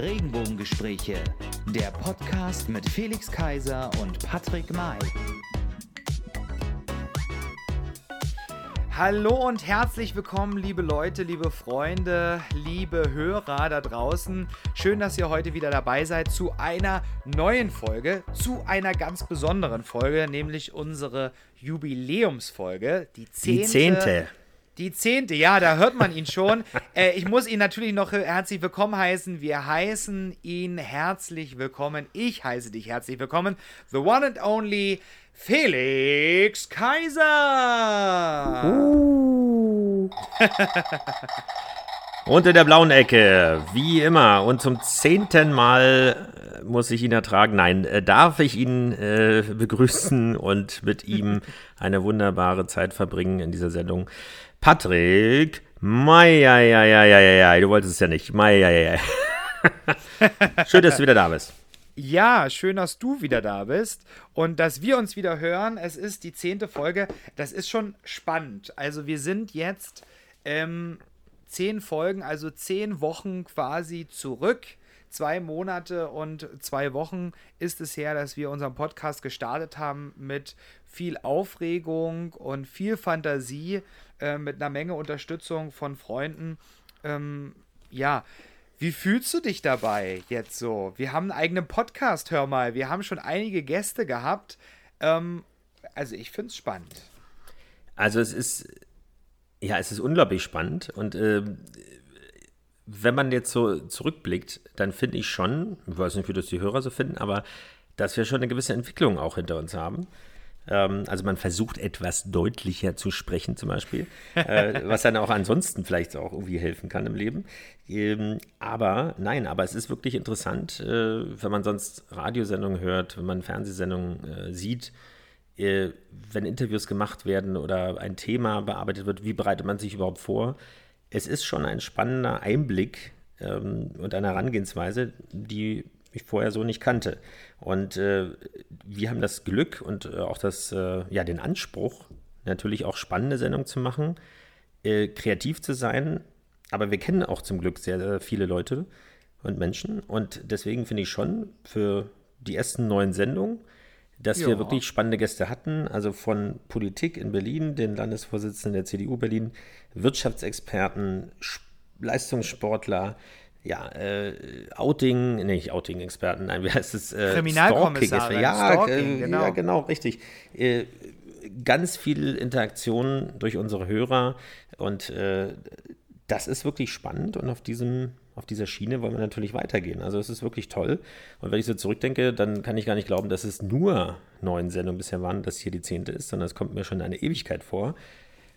Regenbogengespräche, der Podcast mit Felix Kaiser und Patrick May. Hallo und herzlich willkommen, liebe Leute, liebe Freunde, liebe Hörer da draußen. Schön, dass ihr heute wieder dabei seid zu einer neuen Folge, zu einer ganz besonderen Folge, nämlich unsere Jubiläumsfolge, die zehnte. Die zehnte. Die zehnte, ja, da hört man ihn schon. äh, ich muss ihn natürlich noch herzlich willkommen heißen. Wir heißen ihn herzlich willkommen. Ich heiße dich herzlich willkommen. The one and only Felix Kaiser. Uh. und in der blauen Ecke, wie immer. Und zum zehnten Mal muss ich ihn ertragen. Nein, äh, darf ich ihn äh, begrüßen und mit ihm eine wunderbare Zeit verbringen in dieser Sendung. Patrick, Meier, du wolltest es ja nicht. Meier, Schön, dass du wieder da bist. Ja, schön, dass du wieder da bist und dass wir uns wieder hören. Es ist die zehnte Folge. Das ist schon spannend. Also wir sind jetzt ähm, zehn Folgen, also zehn Wochen quasi zurück. Zwei Monate und zwei Wochen ist es her, dass wir unseren Podcast gestartet haben mit viel Aufregung und viel Fantasie. Äh, mit einer Menge Unterstützung von Freunden. Ähm, ja, wie fühlst du dich dabei jetzt so? Wir haben einen eigenen Podcast, hör mal. Wir haben schon einige Gäste gehabt. Ähm, also ich finde es spannend. Also es ist, ja, es ist unglaublich spannend. Und äh, wenn man jetzt so zurückblickt, dann finde ich schon, ich weiß nicht, wie das die Hörer so finden, aber dass wir schon eine gewisse Entwicklung auch hinter uns haben. Ähm, also man versucht etwas deutlicher zu sprechen zum Beispiel, äh, was dann auch ansonsten vielleicht auch irgendwie helfen kann im Leben. Ähm, aber nein, aber es ist wirklich interessant, äh, wenn man sonst Radiosendungen hört, wenn man Fernsehsendungen äh, sieht, wenn Interviews gemacht werden oder ein Thema bearbeitet wird, wie bereitet man sich überhaupt vor? Es ist schon ein spannender Einblick ähm, und eine Herangehensweise, die ich vorher so nicht kannte. Und äh, wir haben das Glück und äh, auch das, äh, ja, den Anspruch, natürlich auch spannende Sendungen zu machen, äh, kreativ zu sein. Aber wir kennen auch zum Glück sehr, sehr viele Leute und Menschen. Und deswegen finde ich schon für die ersten neun Sendungen, dass ja. wir wirklich spannende Gäste hatten. Also von Politik in Berlin, den Landesvorsitzenden der CDU Berlin, Wirtschaftsexperten, Leistungssportler, ja, äh, Outing, nee, nicht Outing-Experten, nein, wie heißt es? Äh, Kriminalkommissar. Ja, Stalking, äh, genau. ja, genau, richtig. Äh, ganz viel Interaktion durch unsere Hörer und äh, das ist wirklich spannend und auf diesem auf dieser Schiene wollen wir natürlich weitergehen. Also es ist wirklich toll. Und wenn ich so zurückdenke, dann kann ich gar nicht glauben, dass es nur neun Sendungen bisher waren, dass hier die zehnte ist, sondern es kommt mir schon eine Ewigkeit vor.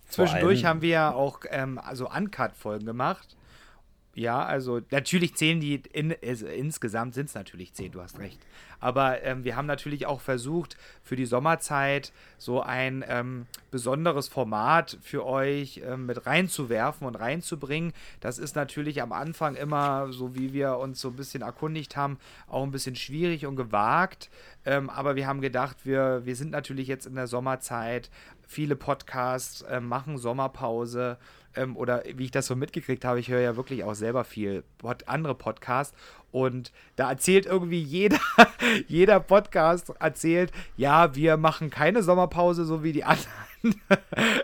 Zwischendurch haben wir ja auch ähm, also Uncut-Folgen gemacht. Ja, also natürlich zählen die, in, also insgesamt sind es natürlich zehn, du hast recht. Aber ähm, wir haben natürlich auch versucht, für die Sommerzeit so ein ähm, besonderes Format für euch ähm, mit reinzuwerfen und reinzubringen. Das ist natürlich am Anfang immer, so wie wir uns so ein bisschen erkundigt haben, auch ein bisschen schwierig und gewagt. Ähm, aber wir haben gedacht, wir, wir sind natürlich jetzt in der Sommerzeit. Viele Podcasts äh, machen Sommerpause ähm, oder wie ich das so mitgekriegt habe, ich höre ja wirklich auch selber viel Pod andere Podcasts und da erzählt irgendwie jeder, jeder Podcast erzählt, ja, wir machen keine Sommerpause, so wie die anderen.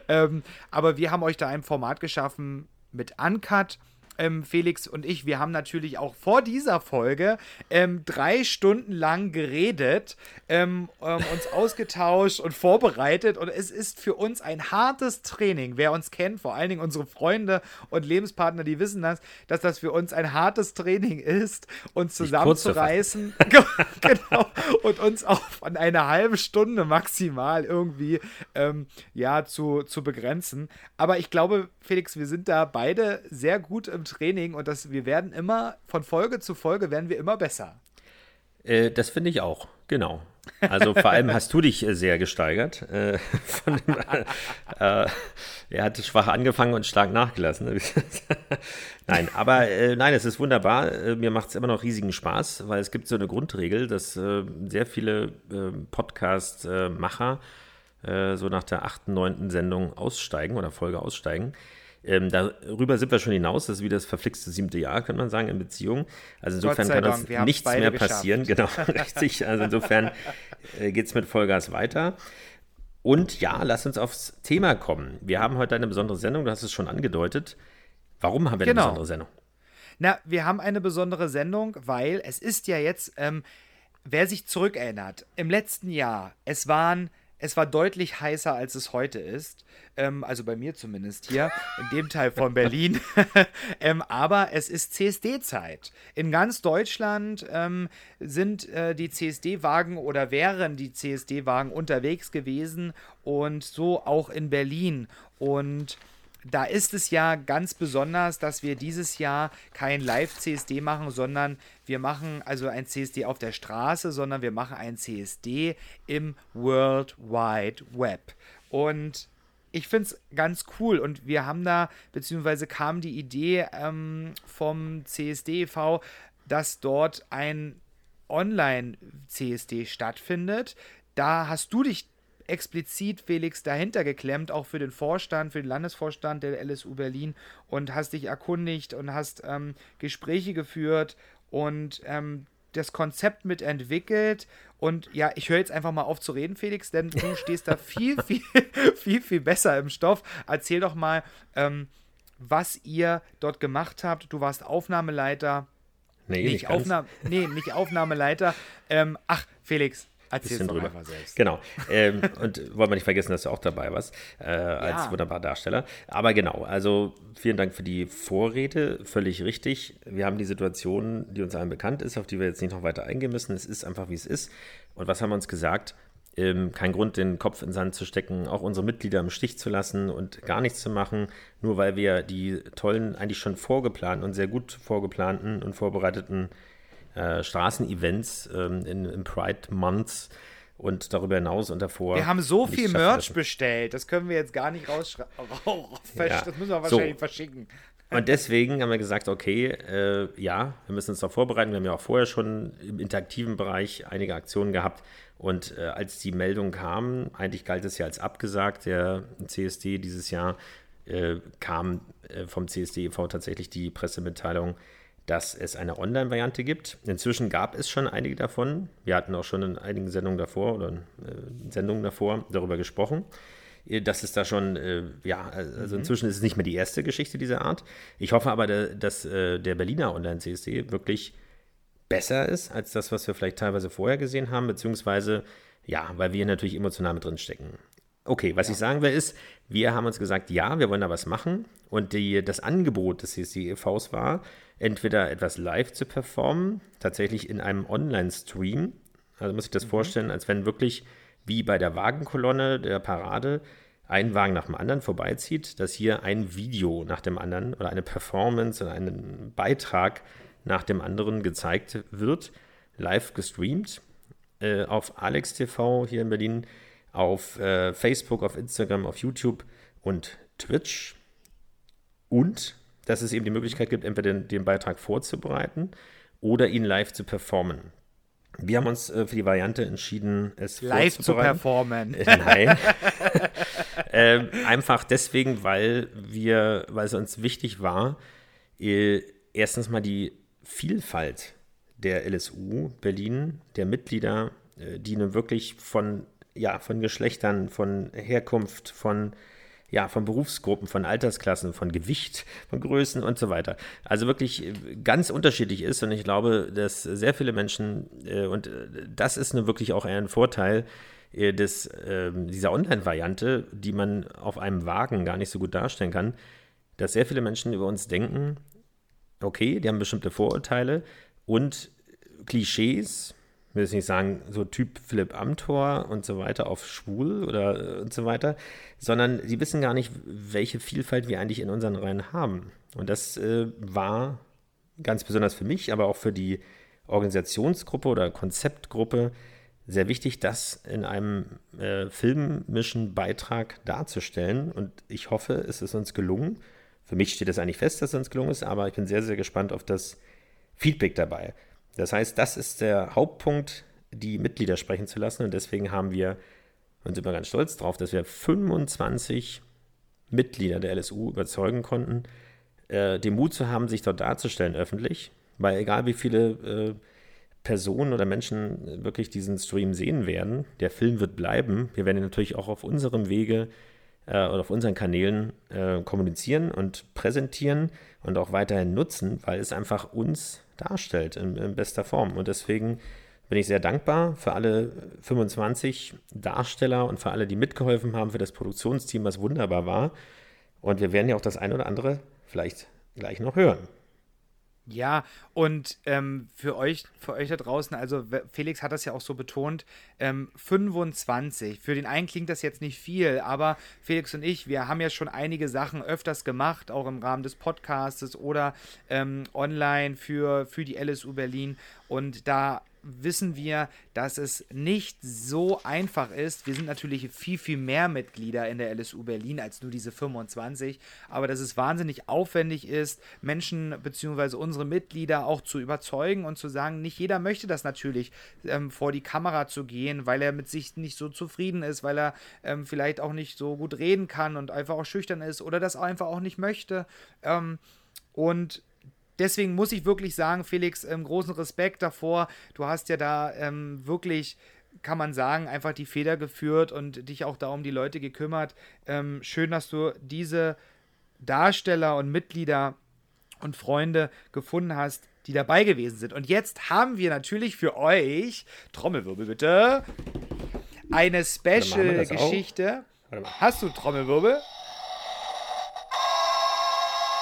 ähm, aber wir haben euch da ein Format geschaffen mit Uncut ähm, Felix und ich, wir haben natürlich auch vor dieser Folge ähm, drei Stunden lang geredet, ähm, ähm uns ausgetauscht und vorbereitet. Und es ist für uns ein hartes Training. Wer uns kennt, vor allen Dingen unsere Freunde und Lebenspartner, die wissen das, dass das für uns ein hartes Training ist, uns zusammenzureißen. genau. Und uns auch von einer halben Stunde maximal irgendwie ähm, ja, zu, zu begrenzen. Aber ich glaube, Felix, wir sind da beide sehr gut im Training und das, wir werden immer, von Folge zu Folge werden wir immer besser. Äh, das finde ich auch, genau. Also vor allem hast du dich äh, sehr gesteigert. Äh, dem, äh, er hat schwach angefangen und stark nachgelassen. nein, aber äh, nein, es ist wunderbar. Äh, mir macht es immer noch riesigen Spaß, weil es gibt so eine Grundregel, dass äh, sehr viele Podcast-Macher so nach der achten, neunten Sendung aussteigen oder Folge aussteigen Ähm, darüber sind wir schon hinaus. Das ist wie das verflixte siebte Jahr, könnte man sagen, in Beziehung. Also insofern kann das nichts mehr passieren. Genau, richtig. Also insofern äh, geht es mit Vollgas weiter. Und ja, lass uns aufs Thema kommen. Wir haben heute eine besondere Sendung, du hast es schon angedeutet. Warum haben wir genau. eine besondere Sendung? Na, wir haben eine besondere Sendung, weil es ist ja jetzt, ähm, wer sich zurückerinnert, im letzten Jahr, es waren es war deutlich heißer, als es heute ist. Ähm, also bei mir zumindest hier, in dem Teil von Berlin. ähm, aber es ist CSD-Zeit. In ganz Deutschland ähm, sind äh, die CSD-Wagen oder wären die CSD-Wagen unterwegs gewesen und so auch in Berlin. Und da ist es ja ganz besonders, dass wir dieses Jahr kein Live-CSD machen, sondern wir machen also ein CSD auf der Straße, sondern wir machen ein CSD im World Wide Web. Und ich finde es ganz cool und wir haben da, beziehungsweise kam die Idee ähm, vom e.V., dass dort ein Online-CSD stattfindet. Da hast du dich explizit, Felix, dahinter geklemmt, auch für den Vorstand, für den Landesvorstand der LSU Berlin und hast dich erkundigt und hast ähm, Gespräche geführt und ähm, das Konzept mitentwickelt. Und ja, ich höre jetzt einfach mal auf zu reden, Felix, denn du stehst da viel, viel, viel, viel besser im Stoff. Erzähl doch mal, ähm, was ihr dort gemacht habt. Du warst Aufnahmeleiter. Nee, nicht, nicht Aufnahme, nee, nicht Aufnahmeleiter. Ähm, ach, Felix, Erzähl's bisschen drüber. selbst. Genau. ähm, und wollen wir nicht vergessen, dass du auch dabei warst, äh, als ja. wunderbarer Darsteller. Aber genau, also vielen Dank für die Vorrede. Völlig richtig. Wir haben die Situation, die uns allen bekannt ist, auf die wir jetzt nicht noch weiter eingehen müssen. Es ist einfach, wie es ist. Und was haben wir uns gesagt? Ähm, kein Grund, den Kopf in den Sand zu stecken, auch unsere Mitglieder im Stich zu lassen und gar nichts zu machen, nur weil wir die tollen, eigentlich schon vorgeplanten und sehr gut vorgeplanten und vorbereiteten äh, Straßenevents ähm, in, im Pride Month und darüber hinaus und davor. Wir haben so viel Merch bestellt, das können wir jetzt gar nicht rausschreiben. Ja. Das müssen wir wahrscheinlich so. verschicken. Und deswegen haben wir gesagt, okay, äh, ja, wir müssen uns darauf vorbereiten. Wir haben ja auch vorher schon im interaktiven Bereich einige Aktionen gehabt. Und äh, als die Meldung kam, eigentlich galt es ja als abgesagt, der CSD dieses Jahr, äh, kam äh, vom CSD e.V. tatsächlich die Pressemitteilung, dass es eine Online-Variante gibt. Inzwischen gab es schon einige davon. Wir hatten auch schon in einigen Sendungen davor oder äh, Sendungen davor darüber gesprochen. Äh, dass es da schon, äh, ja, also mhm. inzwischen ist es nicht mehr die erste Geschichte dieser Art. Ich hoffe aber, dass äh, der Berliner Online-CSD wirklich besser ist als das, was wir vielleicht teilweise vorher gesehen haben, beziehungsweise, ja, weil wir natürlich emotional mit drin stecken. Okay, was ja. ich sagen will ist, wir haben uns gesagt, ja, wir wollen da was machen und die, das Angebot des CSD e.V.s war, entweder etwas live zu performen, tatsächlich in einem Online-Stream. Also muss ich das mhm. vorstellen, als wenn wirklich wie bei der Wagenkolonne der Parade ein Wagen nach dem anderen vorbeizieht, dass hier ein Video nach dem anderen oder eine Performance oder ein Beitrag nach dem anderen gezeigt wird, live gestreamt äh, auf Alex TV hier in Berlin, auf äh, Facebook, auf Instagram, auf YouTube und Twitch. Und dass es eben die Möglichkeit gibt, entweder den, den Beitrag vorzubereiten oder ihn live zu performen. Wir haben uns äh, für die Variante entschieden, es live zu performen. Äh, nein. äh, einfach deswegen, weil wir, weil es uns wichtig war, äh, erstens mal die Vielfalt der LSU Berlin, der Mitglieder, äh, die nun wirklich von, ja, von Geschlechtern, von Herkunft, von ja, von Berufsgruppen, von Altersklassen, von Gewicht, von Größen und so weiter. Also wirklich äh, ganz unterschiedlich ist und ich glaube, dass sehr viele Menschen, äh, und äh, das ist nun wirklich auch ein Vorteil des, äh, dieser Online-Variante, die man auf einem Wagen gar nicht so gut darstellen kann, dass sehr viele Menschen über uns denken, okay, die haben bestimmte Vorurteile und Klischees, will jetzt nicht sagen, so Typ Philipp Amthor und so weiter auf schwul oder äh, und so weiter, sondern sie wissen gar nicht, welche Vielfalt wir eigentlich in unseren Reihen haben. Und das äh, war ganz besonders für mich, aber auch für die Organisationsgruppe oder Konzeptgruppe sehr wichtig, das in einem äh, filmischen Beitrag darzustellen. Und ich hoffe, es ist uns gelungen. Für mich steht es eigentlich fest, dass es uns gelungen ist, aber ich bin sehr, sehr gespannt auf das Feedback dabei. Das heißt, das ist der Hauptpunkt, die Mitglieder sprechen zu lassen. Und deswegen haben wir, und sind wir ganz stolz drauf, dass wir 25 Mitglieder der LSU überzeugen konnten, äh, den Mut zu haben, sich dort darzustellen öffentlich, weil egal wie viele äh, Personen oder Menschen wirklich diesen Stream sehen werden, der Film wird bleiben. Wir werden ihn natürlich auch auf unserem Wege äh, oder auf unseren Kanälen äh, kommunizieren und präsentieren und auch weiterhin nutzen, weil es einfach uns darstellt in, in bester Form. Und deswegen bin ich sehr dankbar für alle 25 Darsteller und für alle, die mitgeholfen haben, für das Produktionsteam, was wunderbar war. Und wir werden ja auch das ein oder andere vielleicht gleich noch hören. Ja, und ähm, für euch, für euch da draußen, also Felix hat das ja auch so betont, ähm, 25. Für den einen klingt das jetzt nicht viel, aber Felix und ich, wir haben ja schon einige Sachen öfters gemacht, auch im Rahmen des Podcastes oder ähm, online für, für die LSU Berlin. Und da wissen wir, dass es nicht so einfach ist. Wir sind natürlich viel, viel mehr Mitglieder in der LSU Berlin als nur diese 25, aber dass es wahnsinnig aufwendig ist, Menschen bzw. unsere Mitglieder auch zu überzeugen und zu sagen, nicht jeder möchte das natürlich, ähm, vor die Kamera zu gehen, weil er mit sich nicht so zufrieden ist, weil er ähm, vielleicht auch nicht so gut reden kann und einfach auch schüchtern ist oder das einfach auch nicht möchte. Ähm, und deswegen muss ich wirklich sagen, Felix, ähm, großen Respekt davor. Du hast ja da ähm, wirklich kann man sagen, einfach die Feder geführt und dich auch da um die Leute gekümmert. Ähm, schön, dass du diese Darsteller und Mitglieder und Freunde gefunden hast, die dabei gewesen sind. Und jetzt haben wir natürlich für euch, Trommelwirbel bitte, eine Special-Geschichte. Hast du Trommelwirbel?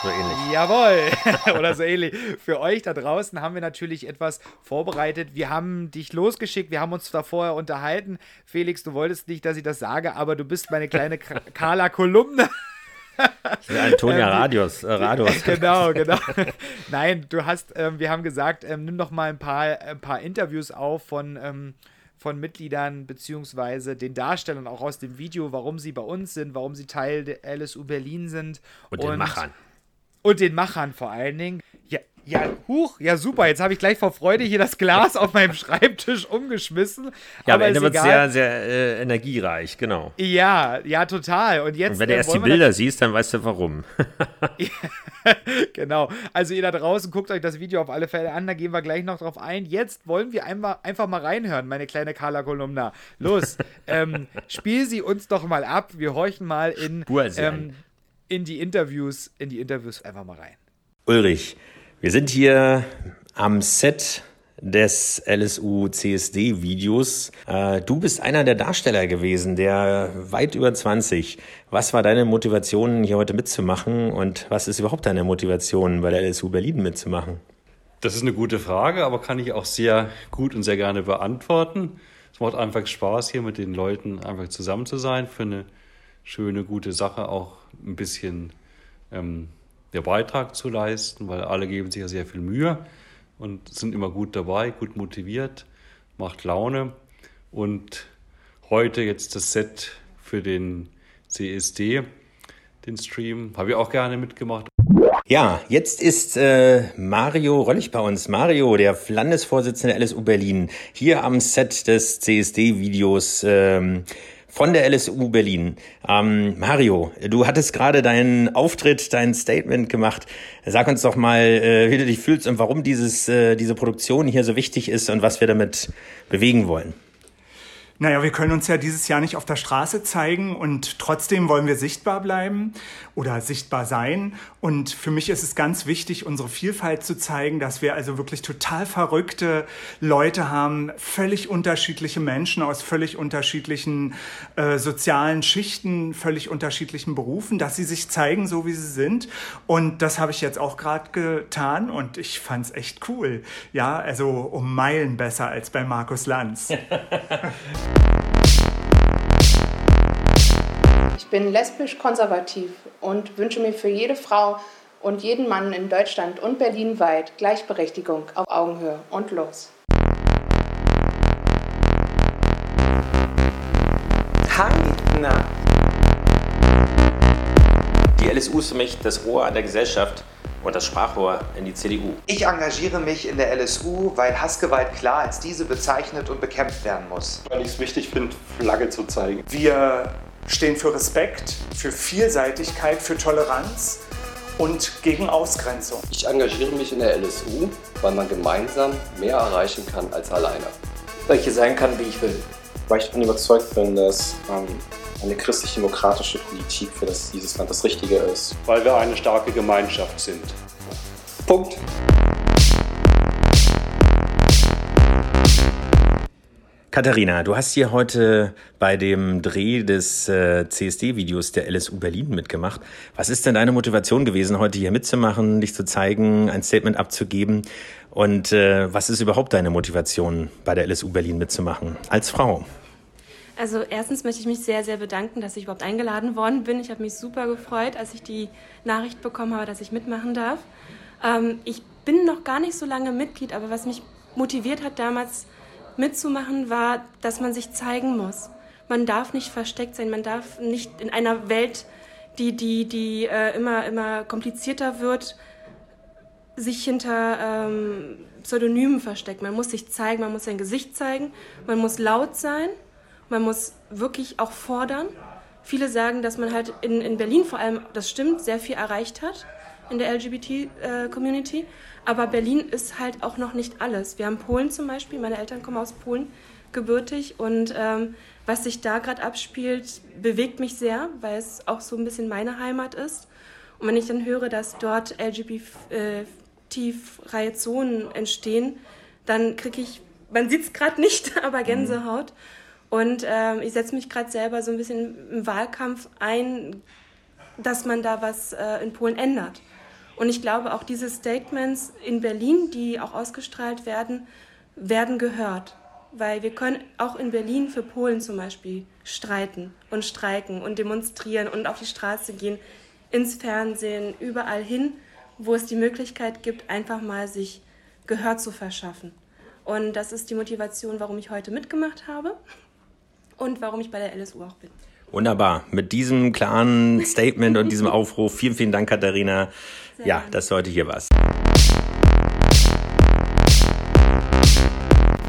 So ähnlich. Jawohl. Oder so ähnlich. Für euch da draußen haben wir natürlich etwas vorbereitet. Wir haben dich losgeschickt, wir haben uns da vorher unterhalten. Felix, du wolltest nicht, dass ich das sage, aber du bist meine kleine Carla Kolumne. Antonia Radios, äh, Radios. genau, genau. Nein, du hast, ähm, wir haben gesagt, ähm, nimm doch mal ein paar, ein paar Interviews auf von, ähm, von Mitgliedern beziehungsweise den Darstellern auch aus dem Video, warum sie bei uns sind, warum sie Teil der LSU Berlin sind. Und, und den Machern. Und den Machern vor allen Dingen. Ja, ja, huch, ja super. Jetzt habe ich gleich vor Freude hier das Glas auf meinem Schreibtisch umgeschmissen. Ja, aber Ende wird sehr, sehr äh, energiereich, genau. Ja, ja, total. Und jetzt. Und wenn du äh, erst die Bilder siehst, dann weißt du warum. genau. Also ihr da draußen guckt euch das Video auf alle Fälle an, da gehen wir gleich noch drauf ein. Jetzt wollen wir einmal, einfach mal reinhören, meine kleine Carla Kolumna. Los, ähm, spiel sie uns doch mal ab. Wir horchen mal in. Ähm, in die Interviews, in die Interviews einfach mal rein. Ulrich, wir sind hier am Set des LSU CSD Videos. Äh, du bist einer der Darsteller gewesen, der weit über 20. Was war deine Motivation, hier heute mitzumachen und was ist überhaupt deine Motivation, bei der LSU Berlin mitzumachen? Das ist eine gute Frage, aber kann ich auch sehr gut und sehr gerne beantworten. Es macht einfach Spaß, hier mit den Leuten einfach zusammen zu sein für eine schöne, gute Sache, auch ein bisschen ähm, der Beitrag zu leisten, weil alle geben sich ja sehr viel Mühe und sind immer gut dabei, gut motiviert, macht Laune. Und heute jetzt das Set für den CSD, den Stream, habe ich auch gerne mitgemacht. Ja, jetzt ist äh, Mario Röllig bei uns. Mario, der Landesvorsitzende LSU Berlin, hier am Set des CSD-Videos. Ähm, von der LSU Berlin. Ähm, Mario, du hattest gerade deinen Auftritt, dein Statement gemacht. Sag uns doch mal, äh, wie du dich fühlst und warum dieses, äh, diese Produktion hier so wichtig ist und was wir damit bewegen wollen. Naja, wir können uns ja dieses Jahr nicht auf der Straße zeigen und trotzdem wollen wir sichtbar bleiben oder sichtbar sein. Und für mich ist es ganz wichtig, unsere Vielfalt zu zeigen, dass wir also wirklich total verrückte Leute haben, völlig unterschiedliche Menschen aus völlig unterschiedlichen äh, sozialen Schichten, völlig unterschiedlichen Berufen, dass sie sich zeigen, so wie sie sind. Und das habe ich jetzt auch gerade getan und ich fand es echt cool. Ja, also um Meilen besser als bei Markus Lanz. Ich bin lesbisch konservativ und wünsche mir für jede Frau und jeden Mann in Deutschland und Berlin weit Gleichberechtigung auf Augenhöhe und los. Die LSU ist für mich das Rohr an der Gesellschaft und das Sprachrohr in die CDU. Ich engagiere mich in der LSU, weil Hassgewalt klar als diese bezeichnet und bekämpft werden muss. Weil ich es wichtig finde, Flagge zu zeigen. Wir stehen für Respekt, für Vielseitigkeit, für Toleranz und gegen Ausgrenzung. Ich engagiere mich in der LSU, weil man gemeinsam mehr erreichen kann als alleine. Weil ich hier sein kann, wie ich will. Weil ich davon überzeugt bin, dass ähm, eine christlich-demokratische Politik für das, dieses Land das Richtige ist. Weil wir eine starke Gemeinschaft sind. Punkt. Katharina, du hast hier heute bei dem Dreh des äh, CSD-Videos der LSU Berlin mitgemacht. Was ist denn deine Motivation gewesen, heute hier mitzumachen, dich zu zeigen, ein Statement abzugeben? Und äh, was ist überhaupt deine Motivation, bei der LSU Berlin mitzumachen, als Frau? Also erstens möchte ich mich sehr, sehr bedanken, dass ich überhaupt eingeladen worden bin. Ich habe mich super gefreut, als ich die Nachricht bekommen habe, dass ich mitmachen darf. Ähm, ich bin noch gar nicht so lange Mitglied, aber was mich motiviert hat damals, mitzumachen, war, dass man sich zeigen muss. Man darf nicht versteckt sein, man darf nicht in einer Welt, die, die, die äh, immer, immer komplizierter wird, sich hinter ähm, Pseudonymen verstecken. Man muss sich zeigen, man muss sein Gesicht zeigen, man muss laut sein, man muss wirklich auch fordern. Viele sagen, dass man halt in, in Berlin vor allem, das stimmt, sehr viel erreicht hat in der LGBT-Community. Äh, aber Berlin ist halt auch noch nicht alles. Wir haben Polen zum Beispiel, meine Eltern kommen aus Polen gebürtig und ähm, was sich da gerade abspielt, bewegt mich sehr, weil es auch so ein bisschen meine Heimat ist. Und wenn ich dann höre, dass dort LGBT-freie Zonen entstehen, dann kriege ich, man sieht es gerade nicht, aber Gänsehaut. Und ähm, ich setze mich gerade selber so ein bisschen im Wahlkampf ein, dass man da was äh, in Polen ändert. Und ich glaube, auch diese Statements in Berlin, die auch ausgestrahlt werden, werden gehört. Weil wir können auch in Berlin für Polen zum Beispiel streiten und streiken und demonstrieren und auf die Straße gehen, ins Fernsehen, überall hin, wo es die Möglichkeit gibt, einfach mal sich Gehör zu verschaffen. Und das ist die Motivation, warum ich heute mitgemacht habe und warum ich bei der LSU auch bin. Wunderbar. Mit diesem klaren Statement und diesem Aufruf, vielen, vielen Dank, Katharina. Sehr ja, gerne. dass du heute hier warst.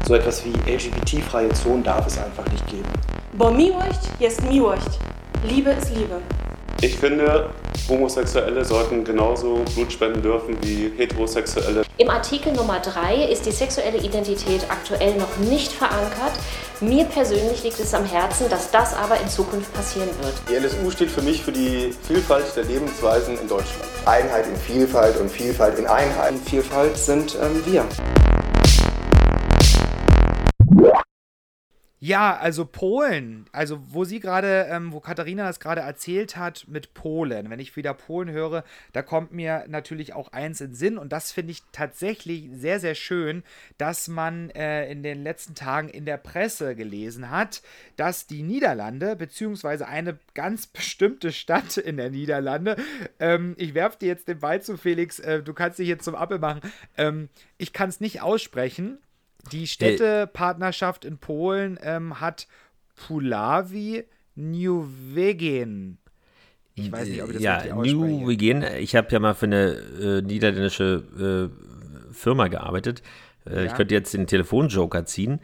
So etwas wie LGBT-freie Zonen darf es einfach nicht geben. Bo miłość jest miłość. Liebe ist Liebe. Ich finde, Homosexuelle sollten genauso Blut spenden dürfen wie Heterosexuelle. Im Artikel Nummer 3 ist die sexuelle Identität aktuell noch nicht verankert. Mir persönlich liegt es am Herzen, dass das aber in Zukunft passieren wird. Die LSU steht für mich für die Vielfalt der Lebensweisen in Deutschland. Einheit in Vielfalt und Vielfalt in Einheit. Vielfalt sind ähm, wir. Ja, also Polen, also wo sie gerade, ähm, wo Katharina das gerade erzählt hat mit Polen, wenn ich wieder Polen höre, da kommt mir natürlich auch eins in Sinn. Und das finde ich tatsächlich sehr, sehr schön, dass man äh, in den letzten Tagen in der Presse gelesen hat, dass die Niederlande, beziehungsweise eine ganz bestimmte Stadt in der Niederlande, ähm, ich werfe dir jetzt den Ball zu, Felix, äh, du kannst dich jetzt zum Appel machen, ähm, ich kann es nicht aussprechen, die Städtepartnerschaft in Polen ähm, hat Pulawi Nieuwegen. Ich weiß nicht, ob ich das ja. Nieuwegen. Ich habe ja mal für eine äh, niederländische äh, Firma gearbeitet. Äh, ja. Ich könnte jetzt den Telefonjoker ziehen.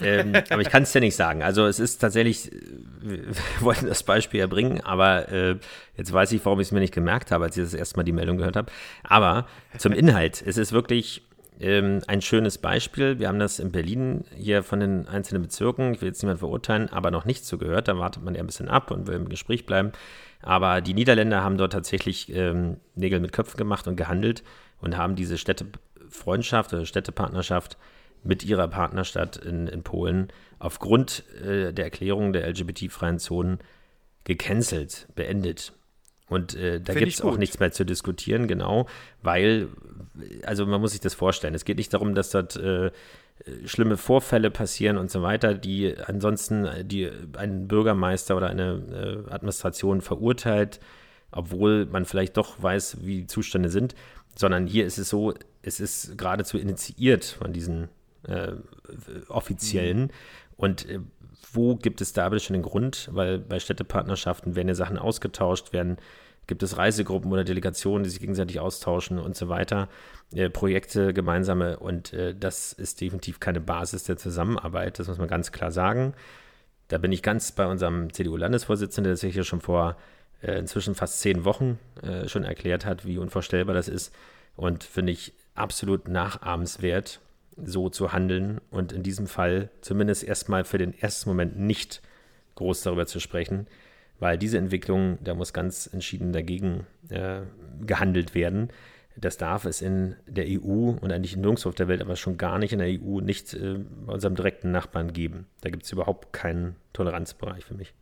ähm, aber ich kann es ja nicht sagen. Also es ist tatsächlich, wir wollten das Beispiel erbringen, aber äh, jetzt weiß ich, warum ich es mir nicht gemerkt habe, als ich das erste Mal die Meldung gehört habe. Aber zum Inhalt, es ist wirklich ähm, ein schönes Beispiel. Wir haben das in Berlin hier von den einzelnen Bezirken, ich will jetzt niemand verurteilen, aber noch nicht so gehört. Da wartet man ja ein bisschen ab und will im Gespräch bleiben. Aber die Niederländer haben dort tatsächlich ähm, Nägel mit Köpfen gemacht und gehandelt und haben diese Städtefreundschaft oder Städtepartnerschaft mit ihrer Partnerstadt in, in Polen aufgrund äh, der Erklärung der LGBT-freien Zonen gecancelt, beendet. Und äh, da gibt es auch nichts mehr zu diskutieren, genau, weil, also man muss sich das vorstellen. Es geht nicht darum, dass dort äh, schlimme Vorfälle passieren und so weiter, die ansonsten die ein Bürgermeister oder eine äh, Administration verurteilt, obwohl man vielleicht doch weiß, wie die Zustände sind, sondern hier ist es so, es ist geradezu initiiert von diesen äh, Offiziellen. Mhm. Und äh, wo gibt es da schon den Grund? Weil bei Städtepartnerschaften werden ja Sachen ausgetauscht, werden gibt es Reisegruppen oder Delegationen, die sich gegenseitig austauschen und so weiter, äh, Projekte gemeinsame und äh, das ist definitiv keine Basis der Zusammenarbeit, das muss man ganz klar sagen. Da bin ich ganz bei unserem CDU-Landesvorsitzenden, der sich hier schon vor äh, inzwischen fast zehn Wochen äh, schon erklärt hat, wie unvorstellbar das ist. Und finde ich absolut nachahmenswert, so zu handeln und in diesem Fall zumindest erstmal für den ersten Moment nicht groß darüber zu sprechen, weil diese Entwicklung, da muss ganz entschieden dagegen äh, gehandelt werden. Das darf es in der EU und eigentlich nirgendwo auf der Welt, aber schon gar nicht in der EU, nicht äh, bei unserem direkten Nachbarn geben. Da gibt es überhaupt keinen Toleranzbereich für mich.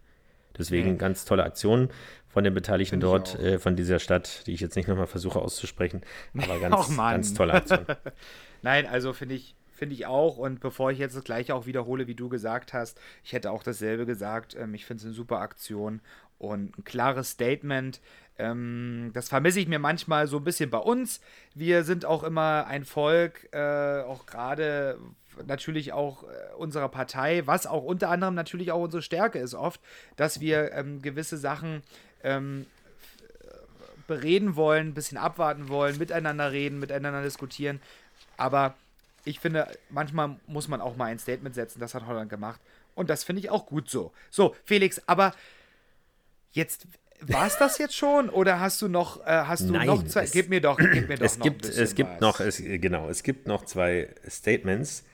Deswegen ganz tolle Aktionen von den Beteiligten dort, äh, von dieser Stadt, die ich jetzt nicht nochmal versuche auszusprechen, aber ganz, ganz tolle Aktion. Nein, also finde ich, finde ich auch. Und bevor ich jetzt das gleiche auch wiederhole, wie du gesagt hast, ich hätte auch dasselbe gesagt. Ähm, ich finde es eine super Aktion und ein klares Statement. Ähm, das vermisse ich mir manchmal so ein bisschen bei uns. Wir sind auch immer ein Volk, äh, auch gerade natürlich auch äh, unserer Partei, was auch unter anderem natürlich auch unsere Stärke ist oft, dass wir ähm, gewisse Sachen ähm, bereden wollen, ein bisschen abwarten wollen, miteinander reden, miteinander diskutieren. Aber ich finde, manchmal muss man auch mal ein Statement setzen. Das hat Holland gemacht. Und das finde ich auch gut so. So, Felix, aber jetzt war es das jetzt schon oder hast du noch äh, hast du Nein, noch zwei es, gib mir doch gib mir doch es noch gibt es gibt was. noch es, genau es gibt noch zwei Statements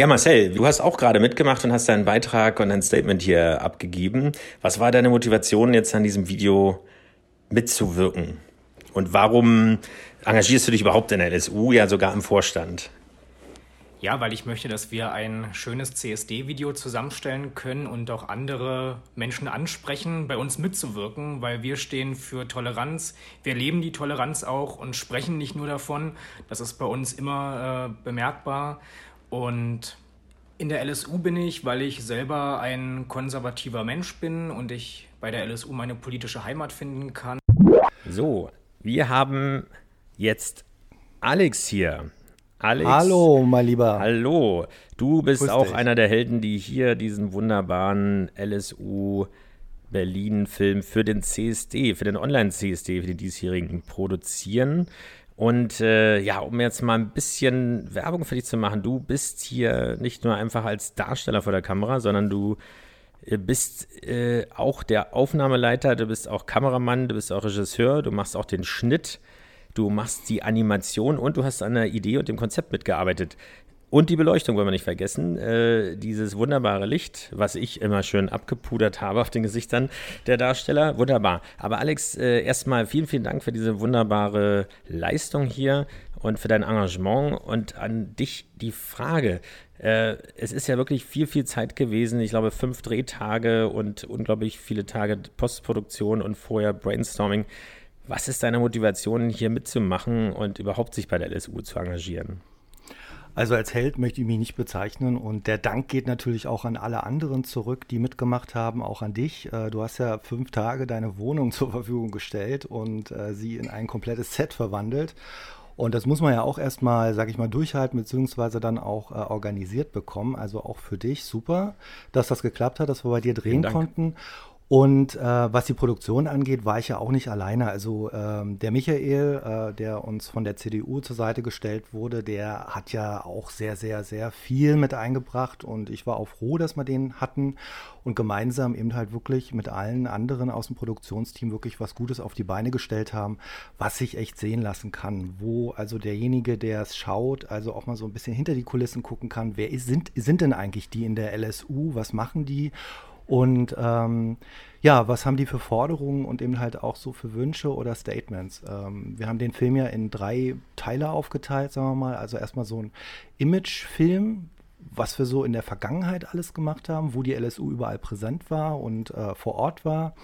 Ja, Marcel, du hast auch gerade mitgemacht und hast deinen Beitrag und ein Statement hier abgegeben. Was war deine Motivation, jetzt an diesem Video mitzuwirken? Und warum engagierst du dich überhaupt in der LSU, ja sogar im Vorstand? Ja, weil ich möchte, dass wir ein schönes CSD-Video zusammenstellen können und auch andere Menschen ansprechen, bei uns mitzuwirken, weil wir stehen für Toleranz. Wir leben die Toleranz auch und sprechen nicht nur davon. Das ist bei uns immer äh, bemerkbar. Und in der LSU bin ich, weil ich selber ein konservativer Mensch bin und ich bei der LSU meine politische Heimat finden kann. So, wir haben jetzt Alex hier. Alex. Hallo, mein Lieber. Hallo. Du bist Grüß auch dich. einer der Helden, die hier diesen wunderbaren LSU Berlin-Film für den CSD, für den Online-CSD, für den diesjährigen produzieren. Und äh, ja, um jetzt mal ein bisschen Werbung für dich zu machen, du bist hier nicht nur einfach als Darsteller vor der Kamera, sondern du äh, bist äh, auch der Aufnahmeleiter, du bist auch Kameramann, du bist auch Regisseur, du machst auch den Schnitt, du machst die Animation und du hast an der Idee und dem Konzept mitgearbeitet. Und die Beleuchtung wollen wir nicht vergessen. Äh, dieses wunderbare Licht, was ich immer schön abgepudert habe auf den Gesichtern der Darsteller. Wunderbar. Aber Alex, äh, erstmal vielen, vielen Dank für diese wunderbare Leistung hier und für dein Engagement. Und an dich die Frage. Äh, es ist ja wirklich viel, viel Zeit gewesen. Ich glaube, fünf Drehtage und unglaublich viele Tage Postproduktion und vorher Brainstorming. Was ist deine Motivation, hier mitzumachen und überhaupt sich bei der LSU zu engagieren? Also als Held möchte ich mich nicht bezeichnen und der Dank geht natürlich auch an alle anderen zurück, die mitgemacht haben, auch an dich. Äh, Du hast ja fünf Tage deine Wohnung zur Verfügung gestellt und äh, sie in ein komplettes Set verwandelt. Und das muss man ja auch erstmal, sag ich mal, durchhalten, beziehungsweise dann auch äh, organisiert bekommen. Also auch für dich super, dass das geklappt hat, dass wir bei dir drehen konnten. Und äh, was die Produktion angeht, war ich ja auch nicht alleine. Also ähm, der Michael, äh, der uns von der CDU zur Seite gestellt wurde, der hat ja auch sehr, sehr, sehr viel mit eingebracht. Und ich war auch froh, dass wir den hatten und gemeinsam eben halt wirklich mit allen anderen aus dem Produktionsteam wirklich was Gutes auf die Beine gestellt haben, was sich echt sehen lassen kann. Wo also derjenige, der es schaut, also auch mal so ein bisschen hinter die Kulissen gucken kann, wer ist, sind, sind denn eigentlich die in der LSU, was machen die? Und ähm, ja, was haben die für Forderungen und eben halt auch so für Wünsche oder Statements? Ähm, wir haben den Film ja in drei Teile aufgeteilt, sagen wir mal. Also erstmal so ein Imagefilm, was wir so in der Vergangenheit alles gemacht haben, wo die LSU überall präsent war und äh, vor Ort war.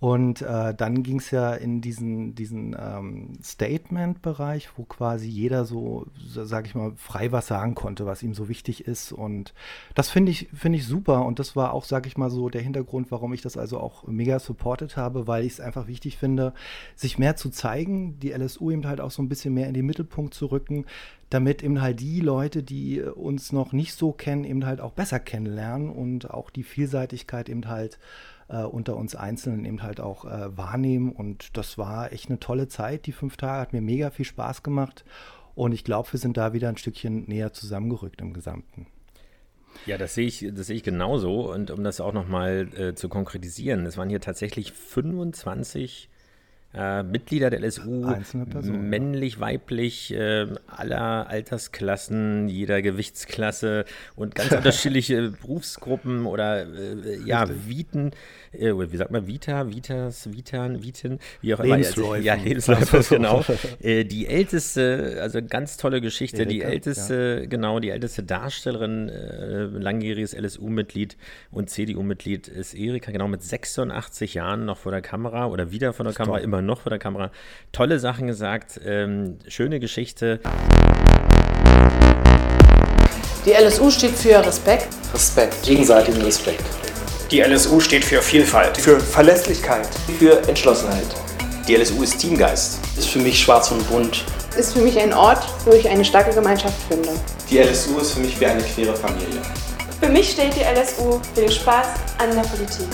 Und äh, dann ging es ja in diesen, diesen ähm, Statement-Bereich, wo quasi jeder so, so sage ich mal, frei was sagen konnte, was ihm so wichtig ist. Und das finde ich, finde ich super. Und das war auch, sage ich mal, so der Hintergrund, warum ich das also auch mega supported habe, weil ich es einfach wichtig finde, sich mehr zu zeigen, die LSU eben halt auch so ein bisschen mehr in den Mittelpunkt zu rücken, damit eben halt die Leute, die uns noch nicht so kennen, eben halt auch besser kennenlernen und auch die Vielseitigkeit eben halt äh, unter uns Einzelnen eben halt auch äh, wahrnehmen. Und das war echt eine tolle Zeit. Die fünf Tage hat mir mega viel Spaß gemacht. Und ich glaube, wir sind da wieder ein Stückchen näher zusammengerückt im Gesamten. Ja, das sehe ich, das sehe ich genauso. Und um das auch nochmal äh, zu konkretisieren, es waren hier tatsächlich 25 äh, Mitglieder der LSU, Personen, männlich, weiblich, äh, aller Altersklassen, jeder Gewichtsklasse und ganz unterschiedliche Berufsgruppen oder äh, ja, Viten, äh, wie sagt man, Vita, Vitas, Vitan, Viten, wie auch immer. Lebensläufe. Ja, Lebensläufe, genau. Äh, die älteste, also ganz tolle Geschichte, Erika, die älteste, genau, die älteste Darstellerin, äh, langjähriges LSU-Mitglied und CDU-Mitglied ist Erika, genau mit 86 Jahren noch vor der Kamera oder wieder vor der Kamera, toll. Immer noch vor der Kamera. Tolle Sachen gesagt, ähm, schöne Geschichte. Die LSU steht für Respekt, Respekt, gegenseitigen Respekt. Die LSU steht für Vielfalt. Für Verlässlichkeit. Für Entschlossenheit. Die LSU ist Teamgeist. Ist für mich schwarz und bunt. ist für mich ein Ort, wo ich eine starke Gemeinschaft finde. Die LSU ist für mich wie eine queere Familie. Für mich steht die LSU für den Spaß an der Politik.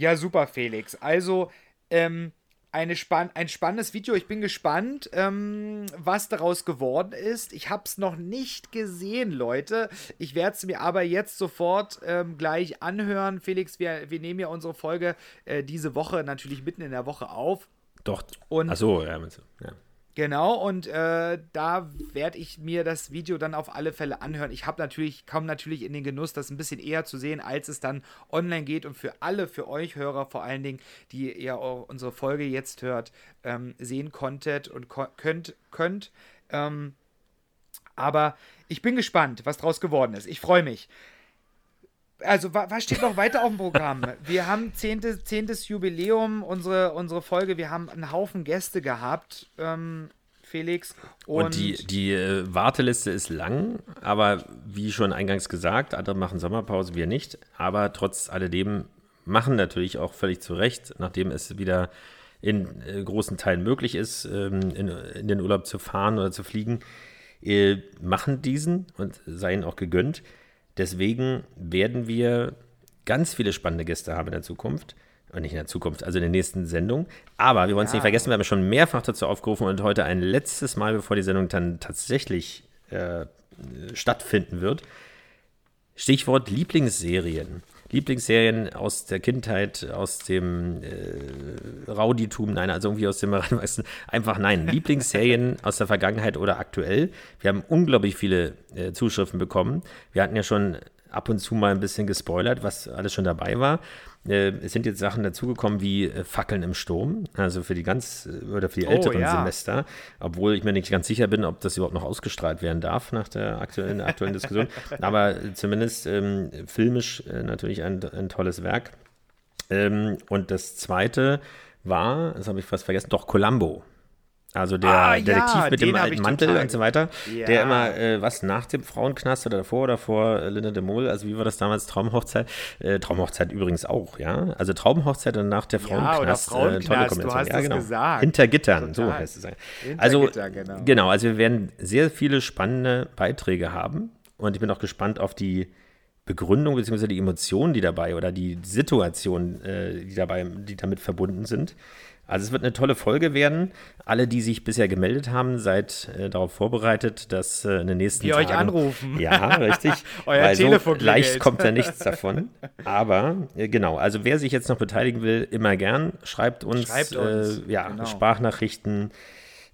Ja, super, Felix. Also, ähm, eine spann ein spannendes Video. Ich bin gespannt, ähm, was daraus geworden ist. Ich habe es noch nicht gesehen, Leute. Ich werde es mir aber jetzt sofort ähm, gleich anhören. Felix, wir, wir nehmen ja unsere Folge äh, diese Woche natürlich mitten in der Woche auf. Doch. Und- Ach so, ja, ja. Genau, und äh, da werde ich mir das Video dann auf alle Fälle anhören. Ich habe natürlich, komme natürlich in den Genuss, das ein bisschen eher zu sehen, als es dann online geht. Und für alle, für euch Hörer vor allen Dingen, die ihr unsere Folge jetzt hört, ähm, sehen konntet und ko könnt, könnt. Ähm, aber ich bin gespannt, was draus geworden ist. Ich freue mich. Also, wa was steht noch weiter auf dem Programm? Wir haben zehntes, zehntes Jubiläum, unsere, unsere Folge. Wir haben einen Haufen Gäste gehabt, ähm, Felix. Und, Und, die, die äh, Warteliste ist lang, aber wie schon eingangs gesagt, andere machen Sommerpause, wir nicht. Aber trotz alledem machen natürlich auch völlig zu Recht, nachdem es wieder in äh, großen Teilen möglich ist, ähm, in, in den Urlaub zu fahren oder zu fliegen, äh, machen diesen und seien auch gegönnt. Deswegen werden wir ganz viele spannende Gäste haben in der Zukunft. Und nicht in der Zukunft, also in der nächsten Sendung. Aber wir wollen es Ja. nicht vergessen, wir haben schon mehrfach dazu aufgerufen und heute ein letztes Mal, bevor die Sendung dann tatsächlich äh, stattfinden wird. Stichwort Lieblingsserien. Lieblingsserien aus der Kindheit, aus dem äh, Rauditum, nein, also irgendwie aus dem Heranwachsen. Einfach nein. Lieblingsserien aus der Vergangenheit oder aktuell. Wir haben unglaublich viele äh, Zuschriften bekommen. Wir hatten ja schon ab und zu mal ein bisschen gespoilert, was alles schon dabei war. Äh, es sind jetzt Sachen dazugekommen wie äh, Fackeln im Sturm, also für die ganz äh, oder für die Oh, älteren ja. Semester, obwohl ich mir nicht ganz sicher bin, ob das überhaupt noch ausgestrahlt werden darf nach der aktuellen, aktuellen Diskussion. Aber zumindest ähm, filmisch äh, natürlich ein, ein tolles Werk. Ähm, und das zweite war, das habe ich fast vergessen, doch Columbo. Also der Ah, ja, Detektiv mit den dem alten Mantel total und so weiter, Ja. der immer, äh, was nach dem Frauenknast oder davor oder vor äh, Linda de Mol, also wie war das damals, Traumhochzeit? Äh, Traumhochzeit übrigens auch, ja. Also Traumhochzeit und nach der Ja, Frauenknast. oder äh, Frauenknast, tolle du hast ja, genau. gesagt. Hinter Gittern, so heißt es. Also, Gittern, genau. genau, also wir werden sehr viele spannende Beiträge haben und ich bin auch gespannt auf die Begründung bzw. die Emotionen, die dabei oder die Situation, äh, die dabei, die damit verbunden sind. Also es wird eine tolle Folge werden. Alle, die sich bisher gemeldet haben, seid äh, darauf vorbereitet, dass äh, in den nächsten Wir Tagen euch anrufen. Ja, richtig. Euer Weil so Telefon leicht klingelt. kommt da nichts davon. Aber äh, genau, also wer sich jetzt noch beteiligen will, immer gern. Schreibt uns, Schreibt uns, Äh, ja, genau. Sprachnachrichten,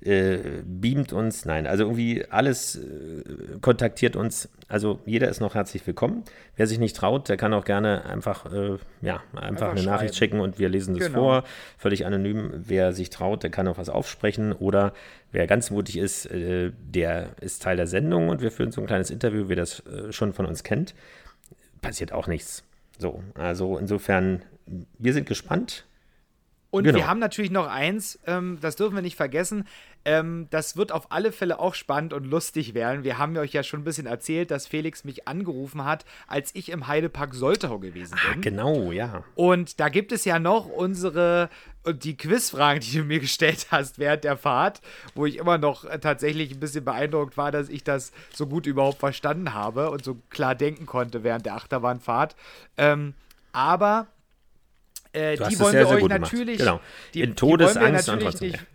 äh, beamt uns. Nein, also irgendwie alles äh, kontaktiert uns. Also jeder ist noch herzlich willkommen. Wer sich nicht traut, der kann auch gerne einfach, äh, ja, einfach, Einfach eine Nachricht schicken und wir lesen das Genau. vor. Völlig anonym. Wer sich traut, der kann auch was aufsprechen. Oder wer ganz mutig ist, äh, der ist Teil der Sendung und wir führen so ein kleines Interview, wer das äh, schon von uns kennt. Passiert auch nichts. So, also insofern, wir sind gespannt. Und Genau. wir haben natürlich noch eins, ähm, das dürfen wir nicht vergessen. Ähm, das wird auf alle Fälle auch spannend und lustig werden. Wir haben euch ja schon ein bisschen erzählt, dass Felix mich angerufen hat, als ich im Heidepark Soltau gewesen bin. Genau, ja. Und da gibt es ja noch unsere, und die Quizfragen, die du mir gestellt hast während der Fahrt, wo ich immer noch äh, tatsächlich ein bisschen beeindruckt war, dass ich das so gut überhaupt verstanden habe und so klar denken konnte während der Achterbahnfahrt. Ähm, aber äh, hast die wollen sehr, wir sehr euch gemacht. natürlich. Genau. Die, In Todesangst und trotzdem, nicht,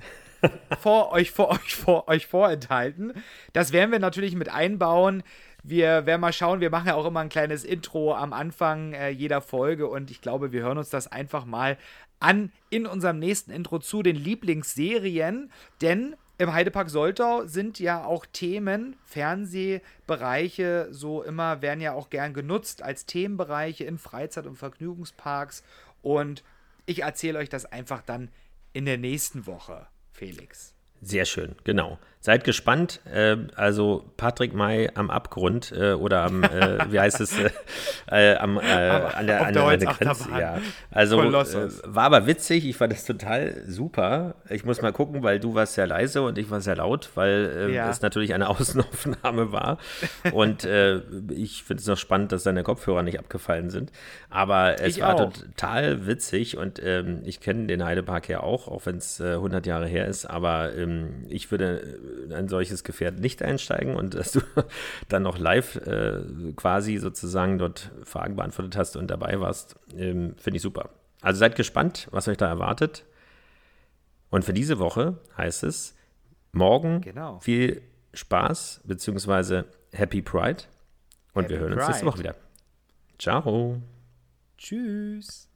vor euch, vor euch, vor euch vorenthalten. Das werden wir natürlich mit einbauen. Wir werden mal schauen, wir machen ja auch immer ein kleines Intro am Anfang äh, jeder Folge und ich glaube, wir hören uns das einfach mal an in unserem nächsten Intro zu den Lieblingsserien, denn im Heidepark Soltau sind ja auch Themen, Fernsehbereiche, so immer werden ja auch gern genutzt als Themenbereiche in Freizeit- und Vergnügungsparks. Und ich erzähle euch das einfach dann in der nächsten Woche, Felix. Sehr schön, genau. Seid gespannt. Äh, also Patrick May am Abgrund äh, oder am, äh, wie heißt es, äh, äh, am, äh, an der, an der, an der Grenze. Ja. Also war aber witzig. Ich fand das total super. Ich muss mal gucken, weil du warst sehr leise und ich war sehr laut, weil ja. es natürlich eine Außenaufnahme war. Und ich finde es noch spannend, dass deine Kopfhörer nicht abgefallen sind. Aber es ich war auch. total witzig und ähm, ich kenne den Heidepark ja auch, auch wenn es 100 Jahre her ist. Aber ähm, ich würde ein solches Gefährt nicht einsteigen und dass du dann noch live äh, quasi sozusagen dort Fragen beantwortet hast und dabei warst, ähm, finde ich super. Also seid gespannt, was euch da erwartet. Und für diese Woche heißt es morgen genau. viel Spaß beziehungsweise Happy Pride. Und Happy wir hören uns nächste Woche wieder. Ciao. Tschüss.